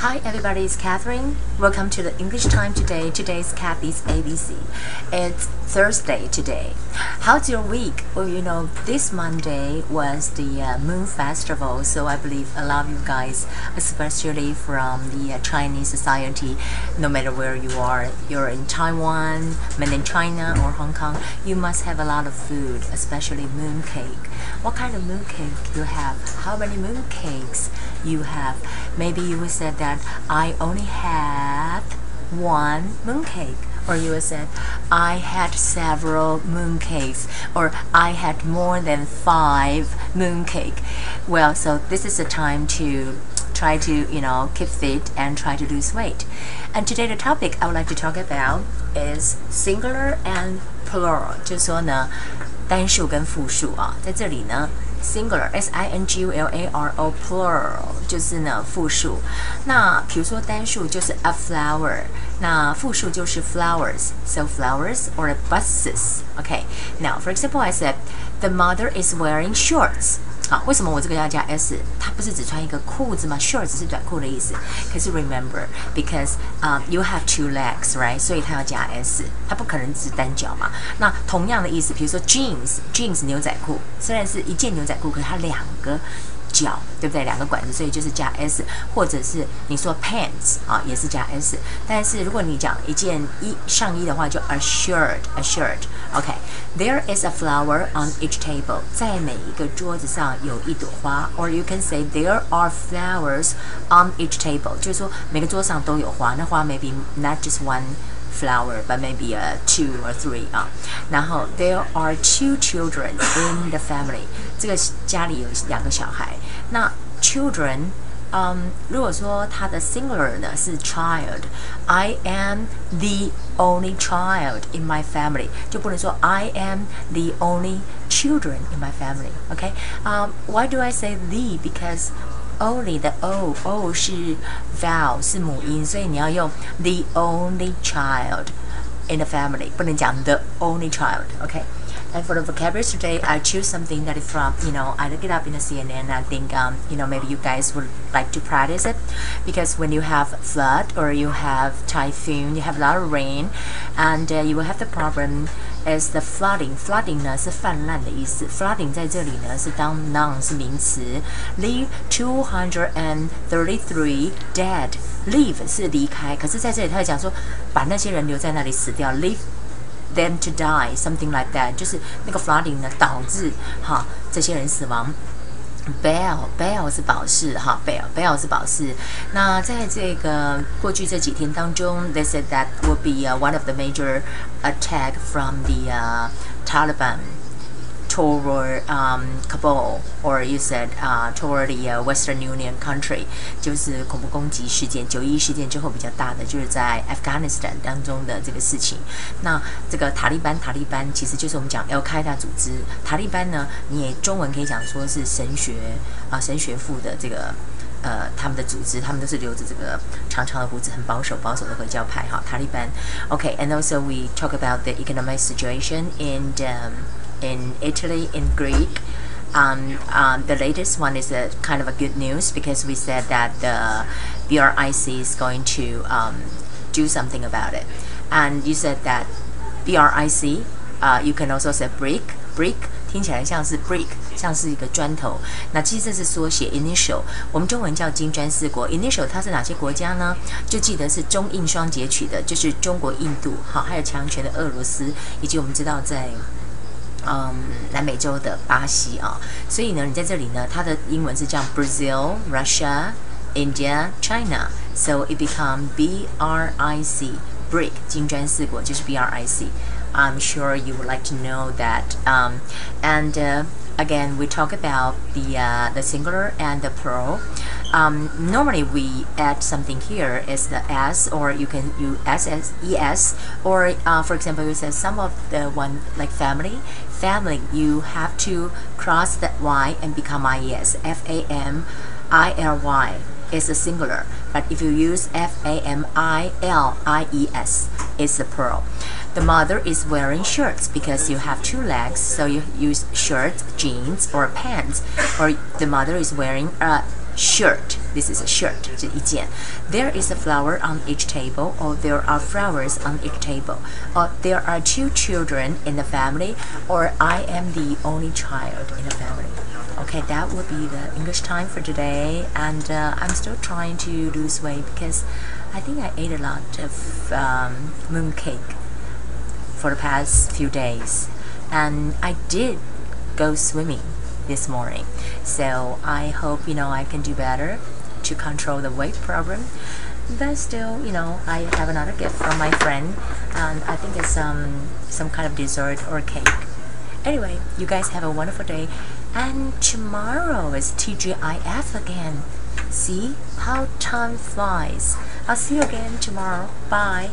Hi everybody, it's Catherine. Welcome to the English time today. Today's Kathy's ABC. It's Thursday today. How's your week? Well, you know, this Monday was the uh, Moon Festival, so I believe a lot of you guys, especially from the uh, Chinese society, no matter where you are, you're in Taiwan, mainland China, or Hong Kong, you must have a lot of food, especially moon cake. What kind of moon cake you have? How many moon cakes you have? Maybe you will say that I only had one mooncake or you will say I had several mooncakes or I had more than five mooncake well so this is the time to try to you know keep fit and try to lose weight and today the topic I would like to talk about is singular and plural 就是说呢 单数跟复数啊在这里呢 singular s i n g u l a r o plural 就是呢复数。那比如说单数就是 a flower，那复数就是 flowers。So flowers or buses. Okay. Now, for example, I said the mother is wearing shorts. 好，为什么我这个要加 s？它不是只穿一个裤子吗？shorts 是短裤的意思。可是 remember because 啊、um,，you have two legs right，所以它要加 s，它不可能只单脚嘛。那同样的意思，比如说 jeans，jeans 牛仔裤，虽然是一件牛仔裤，可是它两个。脚，对不对？两个管子，所以就是加 s，或者是你说 pants 啊，也是加 s。但是如果你讲一件衣上衣的话，就 a shirt，a shirt。OK，there is a flower on each table，在每一个桌子上有一朵花，or you can say there are flowers on each table，就是说每个桌上都有花，那花 maybe not just one。 flower, but maybe uh, two or three 啊。然后 there are two children in the family，这个家里有两个小孩。那 children。嗯，如果说它的 singular 呢是 child，I am the only child in my family，就不能说 I am the only children in my family。OK，啊、um,，Why do I say the? Because only 的 o o 是 vowel 是母音，所以你要用 the only child in the family，不能讲 the only child。OK。 And for the vocabulary today, I choose something that is from, you know, I look it up in the CNN. I think, um, you know, maybe you guys would like to practice it because when you have flood or you have typhoon, you have a lot of rain, and uh, you will have the problem is the flooding. Flooding 呢是泛滥的意思。Flooding 在这里呢是当 noun 是名词。Leave two hundred and thirty-three dead. Leave 是离开，可是在这里他会讲说把那些人留在那里死掉。Leave them to die, something like that，就是那个 flooding 呢导致哈这些人死亡。Bell Bell 是保释哈，Bell Bell 是保释。那在这个过去这几天当中，they said that will be、uh, one of the major attack from the、uh, Taliban toward um, Kabul or you said uh, toward the uh, Western Union country，就是恐怖攻击事件，九一事件之后比较大的，就是在 Afghanistan 当中的这个事情。那这个塔利班，塔利班其实就是我们讲 Al Qaeda 组织。塔利班呢，你也中文可以讲说是神学啊，神学父的这个。呃，他们的组织，他们都是留着这个长长的胡子，很保守、保守的回教派哈，塔利班。OK，and、okay, also we talk about the economic situation in um, in Italy, in Greek. Um, um, the latest one is a kind of a good news because we said that the BRIC is going to um, do something about it. And you said that BRIC, uh, you can also say brick, brick 听起来像是 brick，像是一个砖头。那其实这是缩写 initial，我们中文叫金砖四国。initial 它是哪些国家呢？就记得是中印双截取的，就是中国、印度，好，还有强权的俄罗斯，以及我们知道在。 嗯，南美洲的巴西啊，所以呢，你在这里呢，它的英文是叫：Brazil、Russia、India、China。So it become B R I C BRIC 金砖四国就是 B R I C。I'm sure you would like to know that. Um, and uh, again, we talk about the uh, the singular and the plural. Um, normally, we add something here is the s, or you can use s s e s, or uh, for example, you say some of the one like family. Family, you have to cross that y and become ies. F a m i l y is a singular, but if you use f a m i l i e s, it's the plural. The mother is wearing shirts because you have two legs, so you use shirts, jeans, or pants. Or the mother is wearing a shirt This is a shirt 这一件。There is a flower on each table, or there are flowers on each table, or there are two children in the family, or I am the only child in the family. Okay, that would be the English time for today, and uh, I'm still trying to lose weight because I think I ate a lot of um, mooncake for the past few days, and I did go swimming this morning. So I hope you know I can do better to control the weight problem. But still, you know, I have another gift from my friend, and I think it's um some kind of dessert or cake. Anyway, you guys have a wonderful day, and tomorrow is TGIF again. See how time flies. I'll see you again tomorrow. Bye.